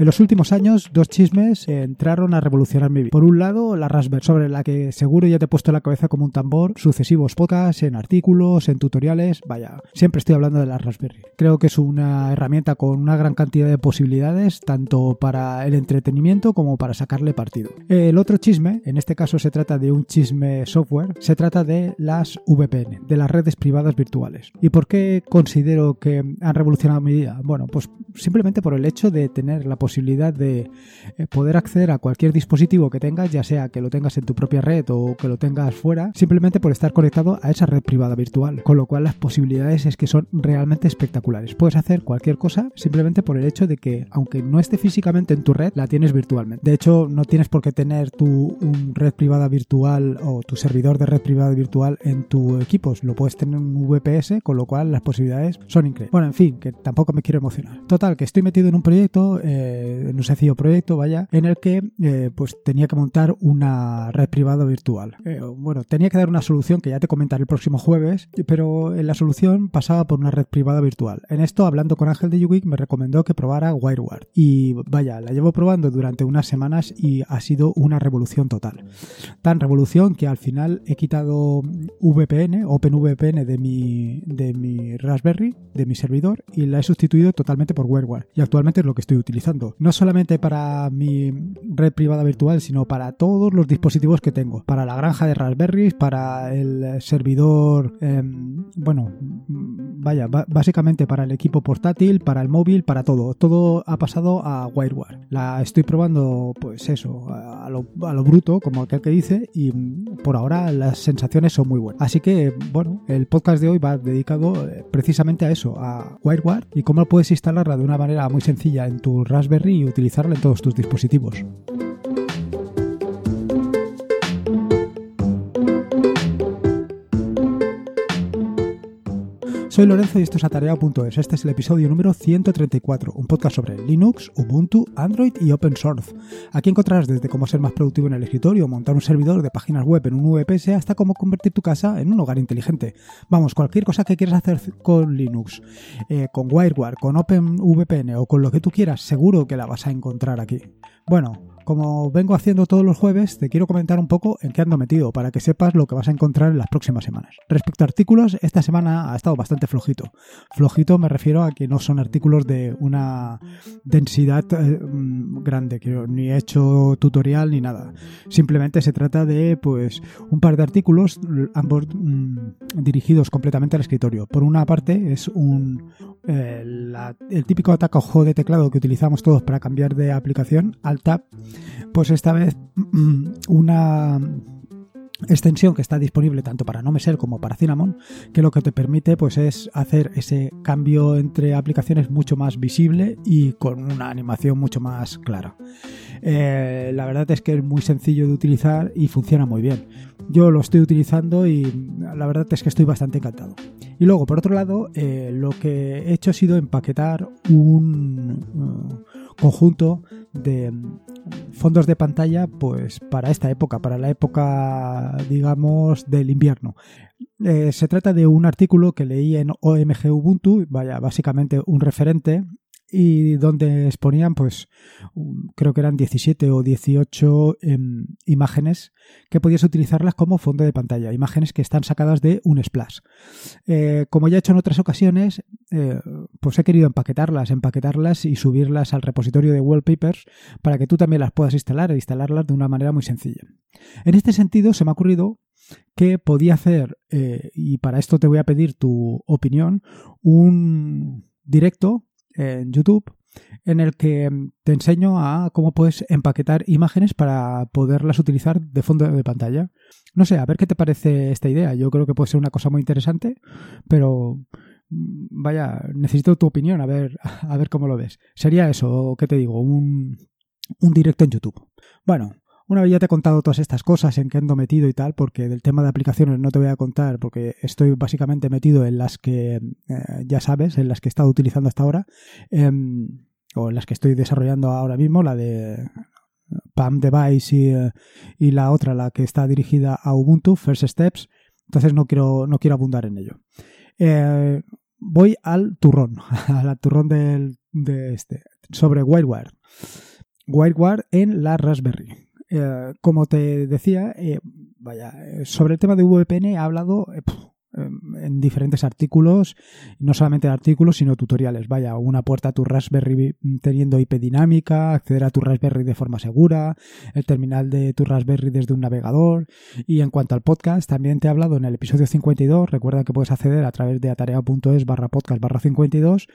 En los últimos años, dos chismes entraron a revolucionar mi vida. Por un lado, la Raspberry, sobre la que seguro ya te he puesto la cabeza como un tambor, sucesivos podcasts, en artículos, en tutoriales, vaya, siempre estoy hablando de la Raspberry. Creo que es una herramienta con una gran cantidad de posibilidades, tanto para el entretenimiento como para sacarle partido. El otro chisme, en este caso se trata de un chisme software, se trata de las VPN, de las redes privadas virtuales. ¿Y por qué considero que han revolucionado mi vida? Bueno, pues simplemente por el hecho de tener la posibilidad de eh, poder acceder a cualquier dispositivo que tengas, ya sea que lo tengas en tu propia red o que lo tengas fuera, simplemente por estar conectado a esa red privada virtual. Con lo cual las posibilidades es que son realmente espectaculares. Puedes hacer cualquier cosa simplemente por el hecho de que, aunque no esté físicamente en tu red, la tienes virtualmente. De hecho, no tienes por qué tener tu red privada virtual o tu servidor de red privada virtual en tu equipo. Lo puedes tener en un VPS, con lo cual las posibilidades son increíbles. Bueno, en fin, que tampoco me quiero emocionar. Total, que estoy metido en un proyecto, eh, en un sencillo proyecto, vaya, en el que eh, pues tenía que montar una red privada virtual. Eh, bueno, tenía que dar una solución que ya te comentaré el próximo jueves, pero en la solución pasaba por una red privada virtual. En esto, hablando con Ángel de Ubique, me recomendó que probara WireGuard. Y vaya, la llevo probando durante unas semanas y ha sido una revolución total. Tan revolución que al final he quitado VPN, OpenVPN de mi, de mi Raspberry, de mi servidor, y la he sustituido totalmente por WireGuard. Y actualmente es lo que estoy utilizando. No solamente para mi red privada virtual, sino para todos los dispositivos que tengo. Para la granja de Raspberries, para el servidor, em, bueno, vaya, básicamente para el equipo portátil, para el móvil, para todo. Todo ha pasado a WireGuard. La estoy probando, pues eso, a lo, a lo bruto, como aquel que dice, y por ahora las sensaciones son muy buenas. Así que, bueno, el podcast de hoy va dedicado eh, precisamente a eso, a WireGuard y cómo puedes instalarla de una manera muy sencilla en tu Raspberry y utilizarla en todos tus dispositivos. Soy Lorenzo y esto es Atareado.es. Este es el episodio número 134, un podcast sobre Linux, Ubuntu, Android y Open Source. Aquí encontrarás desde cómo ser más productivo en el escritorio, montar un servidor de páginas web en un VPS, hasta cómo convertir tu casa en un hogar inteligente. Vamos, cualquier cosa que quieras hacer con Linux, eh, con WireGuard, con OpenVPN o con lo que tú quieras, seguro que la vas a encontrar aquí. Bueno, como vengo haciendo todos los jueves, te quiero comentar un poco en qué ando metido para que sepas lo que vas a encontrar en las próximas semanas. Respecto a artículos, esta semana ha estado bastante flojito. Flojito me refiero a que no son artículos de una densidad eh, mm, grande, que ni he hecho tutorial ni nada. Simplemente se trata de pues un par de artículos, ambos mm, dirigidos completamente al escritorio. Por una parte es un eh, el típico atajo de teclado que utilizamos todos para cambiar de aplicación al tab pues esta vez una extensión que está disponible tanto para Nomeser como para Cinnamon, que lo que te permite pues es hacer ese cambio entre aplicaciones mucho más visible y con una animación mucho más clara. Eh, la verdad es que es muy sencillo de utilizar y funciona muy bien. Yo lo estoy utilizando y la verdad es que estoy bastante encantado. Y luego, por otro lado, eh, lo que he hecho ha sido empaquetar un conjunto de fondos de pantalla pues para esta época, para la época digamos del invierno. Eh, se trata de un artículo que leí en OMG Ubuntu, vaya, básicamente un referente y donde exponían, pues, creo que eran 17 o 18 em, imágenes que podías utilizarlas como fondo de pantalla, imágenes que están sacadas de un splash. Eh, como ya he hecho en otras ocasiones, eh, pues he querido empaquetarlas, empaquetarlas y subirlas al repositorio de wallpapers para que tú también las puedas instalar e instalarlas de una manera muy sencilla. En este sentido, se me ha ocurrido que podía hacer, eh, y para esto te voy a pedir tu opinión, un directo en YouTube en el que te enseño a cómo puedes empaquetar imágenes para poderlas utilizar de fondo de pantalla. No sé, a ver qué te parece esta idea. Yo creo que puede ser una cosa muy interesante, pero mm, vaya, necesito tu opinión, a ver, a ver cómo lo ves. Sería eso, ¿qué te digo? Un, un directo en YouTube. Bueno, una vez ya te he contado todas estas cosas en que ando metido y tal, porque del tema de aplicaciones no te voy a contar, porque estoy básicamente metido en las que eh, ya sabes, en las que he estado utilizando hasta ahora, em, o en las que estoy desarrollando ahora mismo, la de PAM Device y, eh, y, la otra, la que está dirigida a Ubuntu, First Steps. Entonces no quiero, no quiero abundar en ello. Eh, voy al turrón, al turrón del, de este, sobre WireWare. WireWare en la Raspberry. Eh, como te decía, eh, vaya, sobre el tema de VPN he hablado Em, en diferentes artículos, no solamente artículos, sino tutoriales. Vaya, una puerta a tu Raspberry teniendo IP dinámica, acceder a tu Raspberry de forma segura, el terminal de tu Raspberry desde un navegador. Y en cuanto al podcast, también te he hablado en el episodio 52, recuerda que puedes acceder a través de atarea.es barra podcast barra 52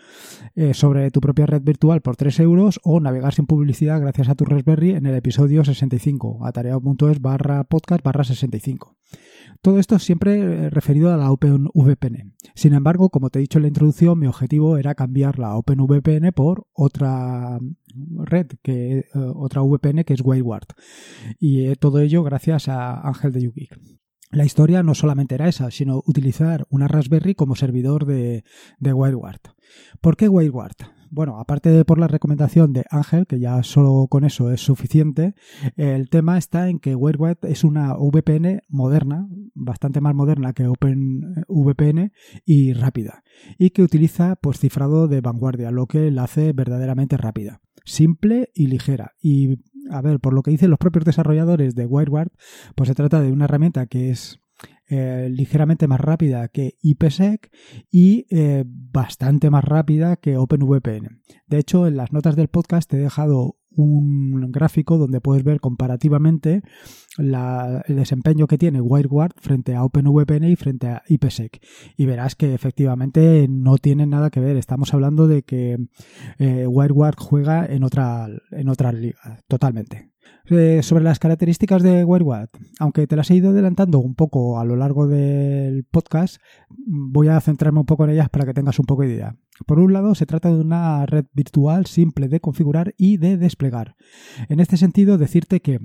eh, sobre tu propia red virtual por 3 euros o navegar sin publicidad gracias a tu Raspberry en el episodio 65, atarea.es barra podcast barra 65. Todo esto siempre eh, referido a la OpenVPN. Sin embargo, como te he dicho en la introducción, mi objetivo era cambiar la OpenVPN por otra red, que, eh, otra VPN que es WireGuard. Y eh, todo ello gracias a Ángel de YouGeek. La historia no solamente era esa, sino utilizar una Raspberry como servidor de, de WireGuard. ¿Por qué WireGuard? Bueno, aparte de por la recomendación de Ángel, que ya solo con eso es suficiente, el tema está en que WireGuard es una VPN moderna, bastante más moderna que OpenVPN y rápida, y que utiliza pues cifrado de vanguardia, lo que la hace verdaderamente rápida, simple y ligera. Y a ver, por lo que dicen los propios desarrolladores de WireGuard, pues se trata de una herramienta que es eh, ligeramente más rápida que IPsec y eh, bastante más rápida que OpenVPN. De hecho, en las notas del podcast te he dejado un gráfico donde puedes ver comparativamente el desempeño que tiene WireGuard frente a OpenVPN y frente a IPsec. Y verás que efectivamente no tiene nada que ver. Estamos hablando de que eh, WireGuard juega en otra, en otra liga, totalmente. Eh, sobre las características de WireGuard, aunque te las he ido adelantando un poco a lo largo del podcast, voy a centrarme un poco en ellas para que tengas un poco de idea. Por un lado, se trata de una red virtual simple de configurar y de desplegar. En este sentido, decirte que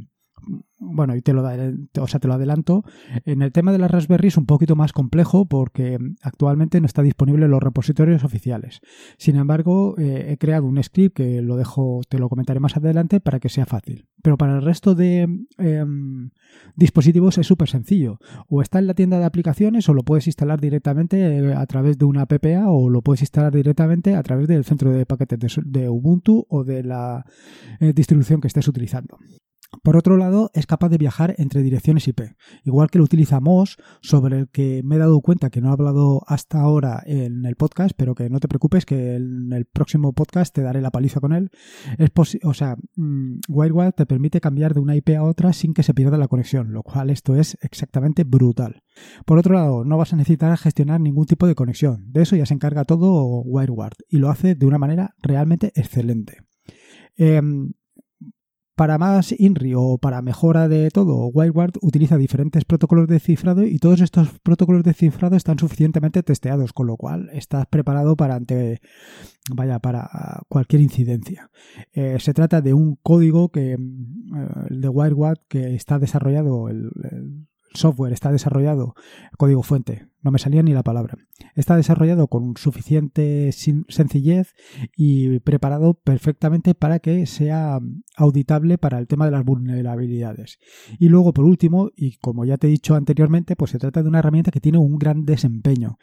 bueno, y te lo, o sea, te lo adelanto, en el tema de las Raspberry es un poquito más complejo porque actualmente no está disponible en los repositorios oficiales. Sin embargo, eh, he creado un script que lo dejo, te lo comentaré más adelante para que sea fácil. Pero para el resto de em, dispositivos es súper sencillo. O está en la tienda de aplicaciones o lo puedes instalar directamente eh, a través de una PPA o lo puedes instalar directamente a través del centro de paquetes de, Ubuntu o de la eh, distribución que estés utilizando. Por otro lado, es capaz de viajar entre direcciones IP, igual que lo utiliza MOS, sobre el que me he dado cuenta que no he hablado hasta ahora en el podcast, pero que no te preocupes, que en el próximo podcast te daré la paliza con él. Es o sea, mm, WireGuard te permite cambiar de una IP a otra sin que se pierda la conexión, lo cual esto es exactamente brutal. Por otro lado, no vas a necesitar gestionar ningún tipo de conexión, de eso ya se encarga todo WireGuard y lo hace de una manera realmente excelente. Em, para más INRI o para mejora de todo, WireGuard utiliza diferentes protocolos de cifrado y todos estos protocolos de cifrado están suficientemente testeados, con lo cual estás preparado para ante vaya para cualquier incidencia. Eh, se trata de un código que el eh, de WireGuard que está desarrollado el software está desarrollado, código fuente, no me salía ni la palabra. Está desarrollado con suficiente sencillez y preparado perfectamente para que sea auditable para el tema de las vulnerabilidades. Y luego, por último, y como ya te he dicho anteriormente, pues se trata de una herramienta que tiene un gran desempeño,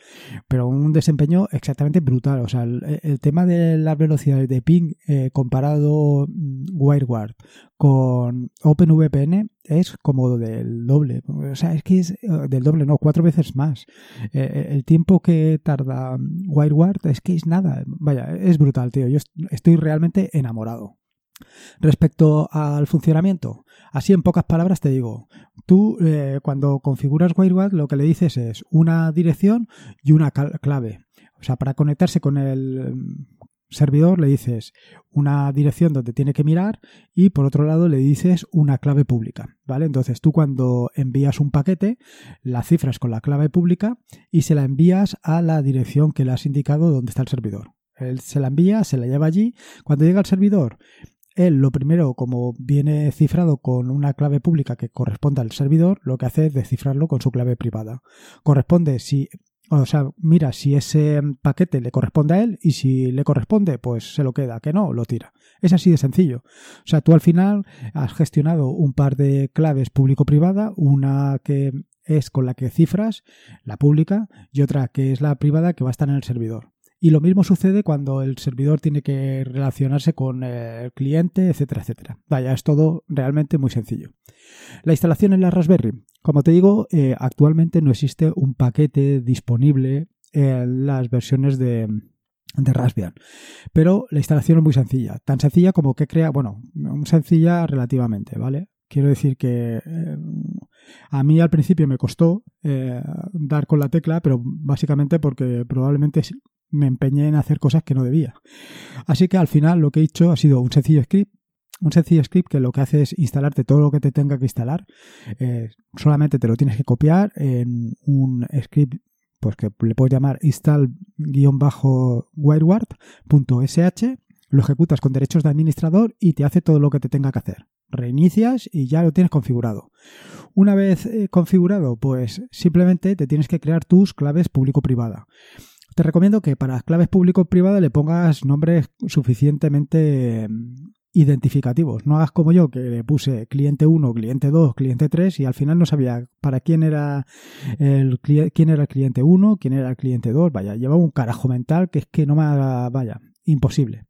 pero un desempeño exactamente brutal. O sea, el, tema de las velocidades de ping eh, comparado mm, WireGuard con OpenVPN es como del doble. O sea, es que es eh, del doble, no, cuatro veces más. Eh, eh, el tiempo que tarda WireGuard es que es nada. Vaya, es brutal, tío. Yo estoy realmente enamorado. Respecto al funcionamiento, así en pocas palabras te digo, tú cuando configuras WireGuard lo que le dices es una dirección y una clave. O sea, para conectarse con el servidor le dices una dirección donde tiene que mirar y por otro lado le dices una clave pública, ¿vale? Entonces tú cuando envías un paquete la cifras con la clave pública y se la envías a la dirección que le has indicado donde está el servidor. Él se la envía, se la lleva allí. Cuando llega al servidor, él lo primero, como viene cifrado con una clave pública que corresponde al servidor, lo que hace es descifrarlo con su clave privada. Corresponde si o sea, mira si ese paquete le corresponde a él y si le corresponde, pues se lo queda, que no, lo tira. Es así de sencillo. O sea, tú al final has gestionado un par de claves público-privada, una que es con la que cifras, la pública, y otra que es la privada que va a estar en el servidor. Y lo mismo sucede cuando el servidor tiene que relacionarse con el cliente, etcétera, etcétera. Vaya, es todo realmente muy sencillo. La instalación en la Raspberry. Como te digo, eh, actualmente no existe un paquete disponible en las versiones de, Raspbian. Pero la instalación es muy sencilla. Tan sencilla como que crea, bueno, sencilla relativamente, ¿vale? Quiero decir que eh, a mí al principio me costó eh, dar con la tecla, pero básicamente porque probablemente me empeñé en hacer cosas que no debía. Así que al final lo que he hecho ha sido un sencillo script. Un sencillo script que lo que hace es instalarte todo lo que te tenga que instalar. Eh, solamente te lo tienes que copiar en un script pues que le puedes llamar install-wireward.sh, lo ejecutas con derechos de administrador y te hace todo lo que te tenga que hacer. Reinicias y ya lo tienes configurado. Una vez eh, configurado, pues simplemente te tienes que crear tus claves público-privada. Te recomiendo que para claves público-privada le pongas nombres suficientemente identificativos. No hagas como yo, que le puse cliente 1, cliente 2, cliente 3 y al final no sabía para quién era el, quién era el cliente 1, quién era el cliente 2. Vaya, llevaba un carajo mental que es que no me vaya, imposible.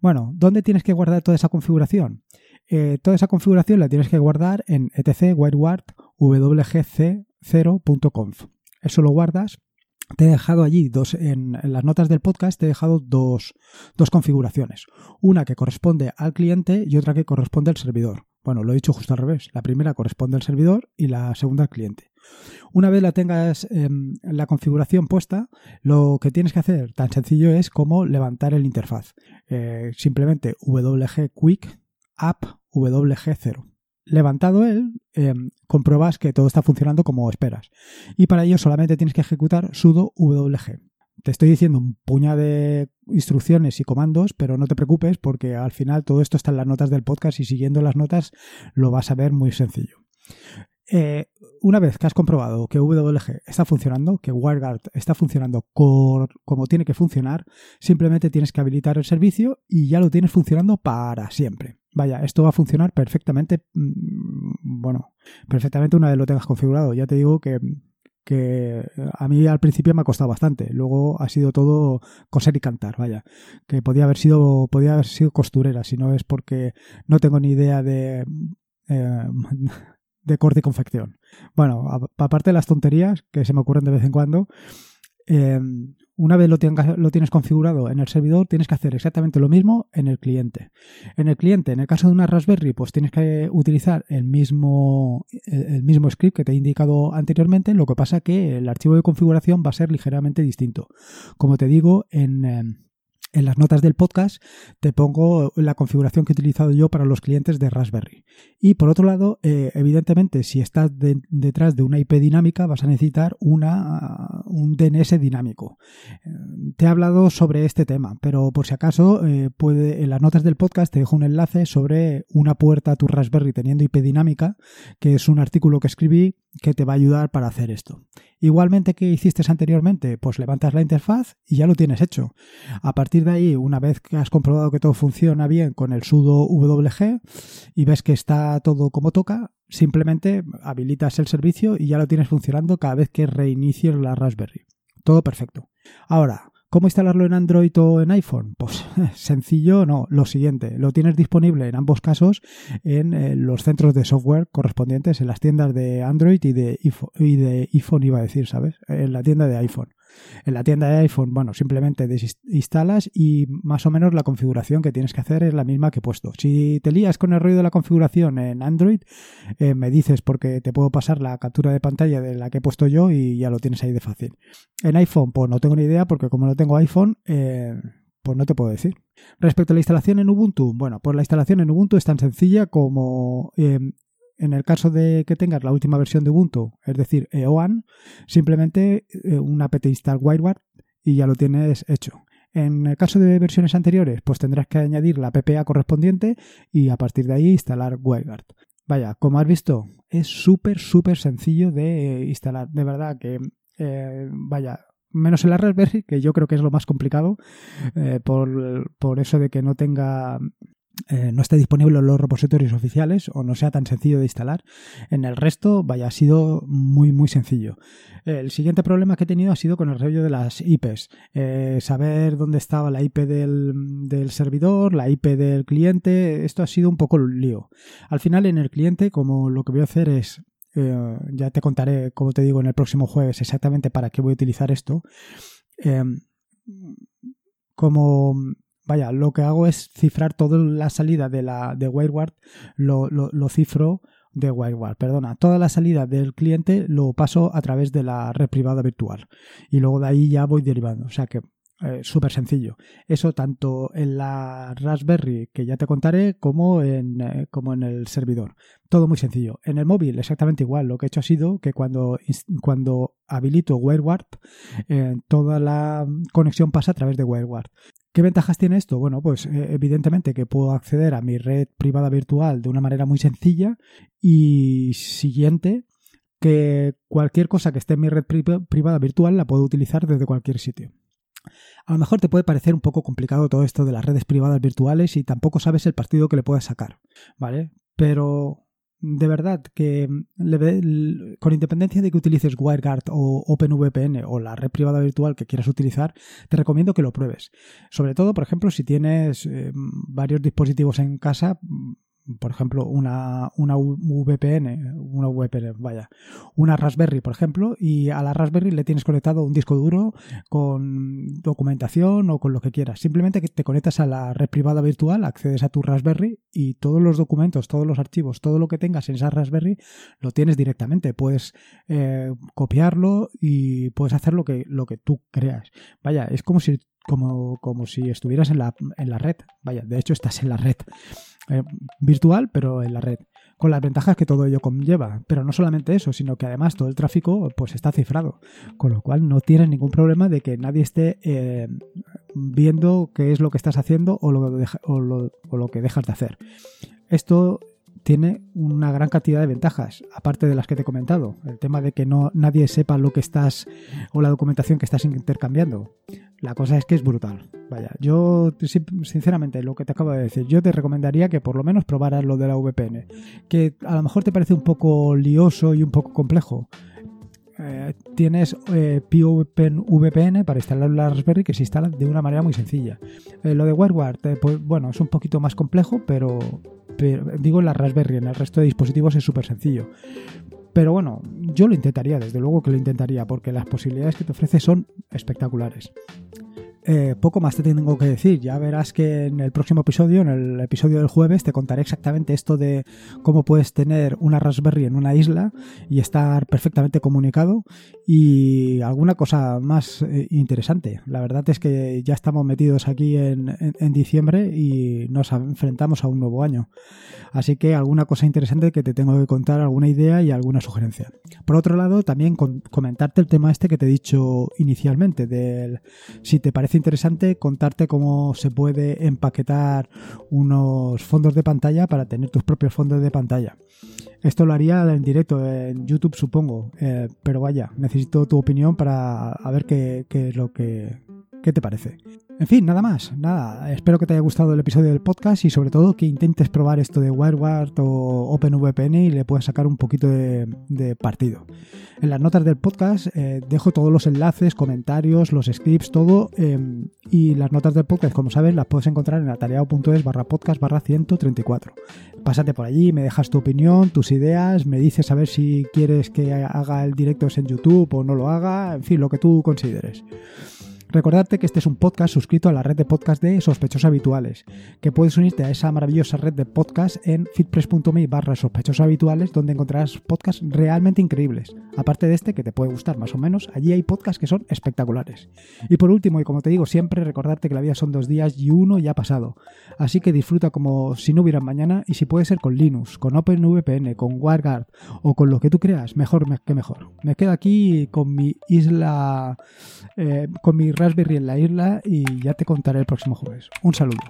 Bueno, ¿dónde tienes que guardar toda esa configuración? Eh, toda esa configuración la tienes que guardar en etc wgc0.conf. Eso lo guardas te he dejado allí dos, en, las notas del podcast te he dejado dos, dos, configuraciones. Una que corresponde al cliente y otra que corresponde al servidor. Bueno, lo he dicho justo al revés. La primera corresponde al servidor y la segunda al cliente. Una vez la tengas en la configuración puesta, lo que tienes que hacer tan sencillo es como levantar el interfaz. Eh, simplemente wg quick app wg0 levantado él, em, compruebas que todo está funcionando como esperas. Y para ello solamente tienes que ejecutar sudo wg. Te estoy diciendo un puñado de instrucciones y comandos, pero no te preocupes porque al final todo esto está en las notas del podcast y siguiendo las notas lo vas a ver muy sencillo. Eh, una vez que has comprobado que WG está funcionando, que WireGuard está funcionando como tiene que funcionar, simplemente tienes que habilitar el servicio y ya lo tienes funcionando para siempre. Vaya, esto va a funcionar perfectamente, mm, bueno, perfectamente una vez lo tengas configurado. Ya te digo que, que a mí al principio me ha costado bastante. Luego ha sido todo coser y cantar, vaya. Que podía haber sido, podía haber sido costurera, si no es porque no tengo ni idea de, eh, de corte y confección. Bueno, aparte de las tonterías que se me ocurren de vez en cuando, eh, una vez lo, tienes configurado en el servidor, tienes que hacer exactamente lo mismo en el cliente. En el cliente, en el caso de una Raspberry, pues tienes que utilizar el mismo, el mismo script que te he indicado anteriormente, lo que pasa que el archivo de configuración va a ser ligeramente distinto. Como te digo, en em, en las notas del podcast te pongo la configuración que he utilizado yo para los clientes de Raspberry. Y por otro lado, eh, evidentemente, si estás detrás de una IP dinámica, vas a necesitar una, un DNS dinámico. Eh, te he hablado sobre este tema, pero por si acaso, eh, puede, en las notas del podcast te dejo un enlace sobre una puerta a tu Raspberry teniendo IP dinámica, que es un artículo que escribí que te va a ayudar para hacer esto. Igualmente que hiciste anteriormente, pues levantas la interfaz y ya lo tienes hecho. A partir de ahí, una vez que has comprobado que todo funciona bien con el sudo wg y ves que está todo como toca, simplemente habilitas el servicio y ya lo tienes funcionando cada vez que reinicies la Raspberry. Todo perfecto. Ahora, ¿Cómo instalarlo en Android o en iPhone? Pues sencillo, no. Lo siguiente, lo tienes disponible en ambos casos en eh, los centros de software correspondientes, en las tiendas de Android y de, y de iPhone, iba a decir, ¿sabes? En la tienda de iPhone. En la tienda de iPhone, bueno, simplemente desinstalas y más o menos la configuración que tienes que hacer es la misma que he puesto. Si te lías con el ruido de la configuración en Android, eh, me dices porque te puedo pasar la captura de pantalla de la que he puesto yo y ya lo tienes ahí de fácil. En iPhone, pues no tengo ni idea porque como no tengo iPhone, eh, pues no te puedo decir. Respecto a la instalación en Ubuntu, bueno, pues la instalación en Ubuntu es tan sencilla como eh, en el caso de que tengas la última versión de Ubuntu, es decir, EOAN, simplemente eh, un apt install WireGuard y ya lo tienes hecho. En el caso de versiones anteriores, pues tendrás que añadir la PPA correspondiente y a partir de ahí instalar WireGuard. Vaya, como has visto, es súper, súper sencillo de instalar. De verdad que, eh, vaya, menos en la Raspberry, que yo creo que es lo más complicado, eh, por, por, eso de que no tenga eh, no esté disponible en los repositorios oficiales o no sea tan sencillo de instalar. En el resto, vaya, ha sido muy, muy sencillo. El siguiente problema que he tenido ha sido con el rollo de las IPs. Eh, saber dónde estaba la IP del, servidor, la IP del cliente, esto ha sido un poco un lío. Al final, en el cliente, como lo que voy a hacer es eh, ya te contaré, como te digo, en el próximo jueves exactamente para qué voy a utilizar esto. como vaya, lo que hago es cifrar toda la salida de la de WireGuard, lo, lo, cifro de WireGuard, perdona, toda la salida del cliente lo paso a través de la red privada virtual y luego de ahí ya voy derivando, o sea que eh, súper sencillo. Eso tanto en la Raspberry, que ya te contaré, como en, eh, como en el servidor. Todo muy sencillo. En el móvil exactamente igual. Lo que he hecho ha sido que cuando, cuando habilito WireGuard, eh, toda la conexión pasa a través de WireGuard. ¿Qué ventajas tiene esto? Bueno, pues evidentemente que puedo acceder a mi red privada virtual de una manera muy sencilla y siguiente, que cualquier cosa que esté en mi red privada virtual la puedo utilizar desde cualquier sitio. A lo mejor te puede parecer un poco complicado todo esto de las redes privadas virtuales y tampoco sabes el partido que le puedes sacar, ¿vale? Pero de verdad que con independencia de que utilices WireGuard o OpenVPN o la red privada virtual que quieras utilizar, te recomiendo que lo pruebes. Sobre todo, por ejemplo, si tienes eh, varios dispositivos en casa, por ejemplo, una, una VPN, una VPN, vaya, una Raspberry, por ejemplo, y a la Raspberry le tienes conectado un disco duro con documentación o con lo que quieras. Simplemente que te conectas a la red privada virtual, accedes a tu Raspberry y todos los documentos, todos los archivos, todo lo que tengas en esa Raspberry lo tienes directamente. Puedes eh, copiarlo y puedes hacer lo que, lo que tú creas. Vaya, es como si como, como si estuvieras en la, en la red. Vaya, de hecho estás en la red. Eh, virtual, pero en la red, con las ventajas que todo ello conlleva. Pero no solamente eso, sino que además todo el tráfico pues está cifrado, con lo cual no tienes ningún problema de que nadie esté eh, viendo qué es lo que estás haciendo o lo, o, lo, o lo que dejas de hacer. Esto tiene una gran cantidad de ventajas, aparte de las que te he comentado. El tema de que no nadie sepa lo que estás o la documentación que estás intercambiando. La cosa es que es brutal. Vaya, yo sinceramente lo que te acabo de decir, yo te recomendaría que por lo menos probaras lo de la VPN, que a lo mejor te parece un poco lioso y un poco complejo. Eh, tienes eh, VPN para instalar la Raspberry que se instala de una manera muy sencilla. Eh, lo de WireGuard, eh, pues bueno, es un poquito más complejo, pero, digo en la Raspberry, en el resto de dispositivos es súper sencillo. Pero bueno, yo lo intentaría, desde luego que lo intentaría, porque las posibilidades que te ofrece son espectaculares. Eh, poco más te tengo que decir. Ya verás que en el próximo episodio, en el episodio del jueves, te contaré exactamente esto de cómo puedes tener una Raspberry en una isla y estar perfectamente comunicado y alguna cosa más eh, interesante. La verdad es que ya estamos metidos aquí en, diciembre y nos enfrentamos a un nuevo año. Así que alguna cosa interesante que te tengo que contar, alguna idea y alguna sugerencia. Por otro lado, también comentarte el tema este que te he dicho inicialmente, del si te parece interesante contarte cómo se puede empaquetar unos fondos de pantalla para tener tus propios fondos de pantalla. Esto lo haría en directo, en YouTube supongo, eh, pero vaya, necesito tu opinión para ver qué, qué es lo que, ¿Qué te parece? En fin, nada más, nada. Espero que te haya gustado el episodio del podcast y sobre todo que intentes probar esto de WireGuard o OpenVPN y le puedas sacar un poquito de, partido. En las notas del podcast eh, dejo todos los enlaces, comentarios, los scripts, todo. Em, y las notas del podcast, como sabes, las puedes encontrar en atareado.es barra podcast barra 134. Pásate por allí, me dejas tu opinión, tus ideas, me dices a ver si quieres que haga el directo en YouTube o no lo haga, en fin, lo que tú consideres. Recordarte que este es un podcast suscrito a la red de podcast de sospechosos habituales, que puedes unirte a esa maravillosa red de podcast en fitpress.me barra sospechosos habituales, donde encontrarás podcasts realmente increíbles. Aparte de este, que te puede gustar más o menos, allí hay podcasts que son espectaculares. Y por último, y como te digo siempre, recordarte que la vida son dos días y uno ya ha pasado. Así que disfruta como si no hubiera mañana y si puede ser con Linux, con OpenVPN, con WireGuard o con lo que tú creas, mejor que mejor. Me quedo aquí con mi isla, eh, con mi Raspberry en la isla y ya te contaré el próximo jueves. Un saludo.